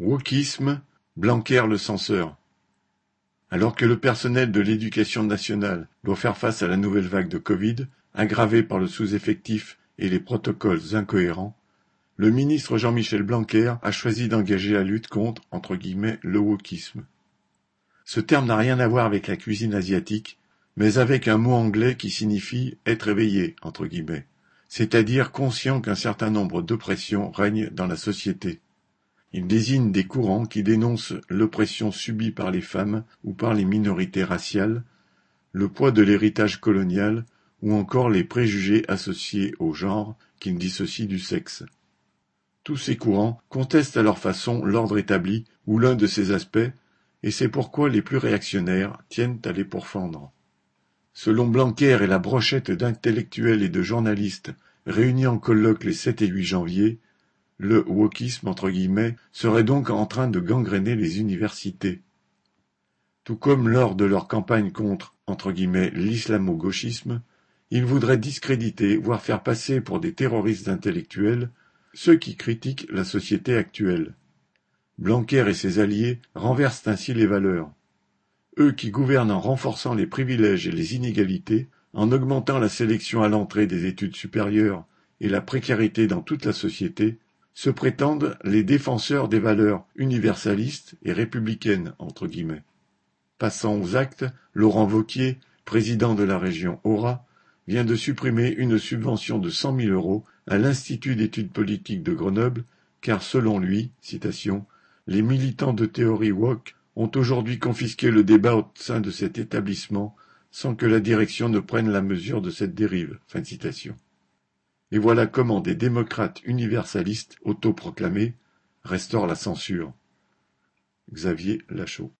Wokisme, Blanquer le censeur. Alors que le personnel de l'éducation nationale doit faire face à la nouvelle vague de Covid, aggravée par le sous-effectif et les protocoles incohérents, le ministre Jean-Michel Blanquer a choisi d'engager la lutte contre entre guillemets, le wokisme. Ce terme n'a rien à voir avec la cuisine asiatique, mais avec un mot anglais qui signifie être éveillé, entre guillemets, c'est-à-dire conscient qu'un certain nombre d'oppressions règnent dans la société. Il désigne des courants qui dénoncent l'oppression subie par les femmes ou par les minorités raciales, le poids de l'héritage colonial ou encore les préjugés associés au genre qui me dissocient du sexe. Tous ces courants contestent à leur façon l'ordre établi ou l'un de ses aspects, et c'est pourquoi les plus réactionnaires tiennent à les pourfendre. Selon Blanquer et la brochette d'intellectuels et de journalistes réunis en colloque les 7 et 8 janvier, le wokisme serait donc en train de gangréner les universités. Tout comme lors de leur campagne contre l'islamo-gauchisme, ils voudraient discréditer, voire faire passer pour des terroristes intellectuels, ceux qui critiquent la société actuelle. Blanquer et ses alliés renversent ainsi les valeurs. Eux qui gouvernent en renforçant les privilèges et les inégalités, en augmentant la sélection à l'entrée des études supérieures et la précarité dans toute la société, se prétendent les défenseurs des valeurs universalistes et républicaines entre guillemets. Passant aux actes, Laurent Vauquier, président de la région Aura, vient de supprimer une subvention de cent mille euros à l'Institut d'études politiques de Grenoble, car selon lui, citation, les militants de théorie woke ont aujourd'hui confisqué le débat au sein de cet établissement sans que la direction ne prenne la mesure de cette dérive. Et voilà comment des démocrates universalistes autoproclamés restaurent la censure. Xavier Lachaud